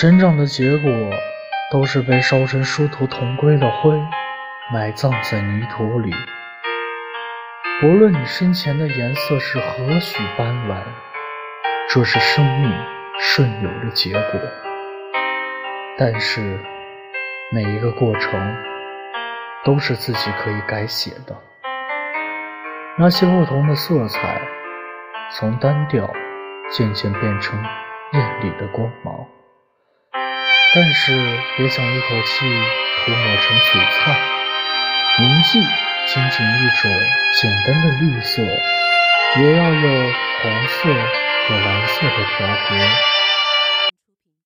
成长的结果都是被烧成殊途同归的灰，埋葬在泥土里。不论你生前的颜色是何许斑斓，这是生命顺流的结果。但是，每一个过程都是自己可以改写的。那些不同的色彩，从单调渐渐变成艳丽的光芒。但是别想一口气涂抹成璀璨，铭记仅仅一种简单的绿色，也要有黄色和蓝色的调和。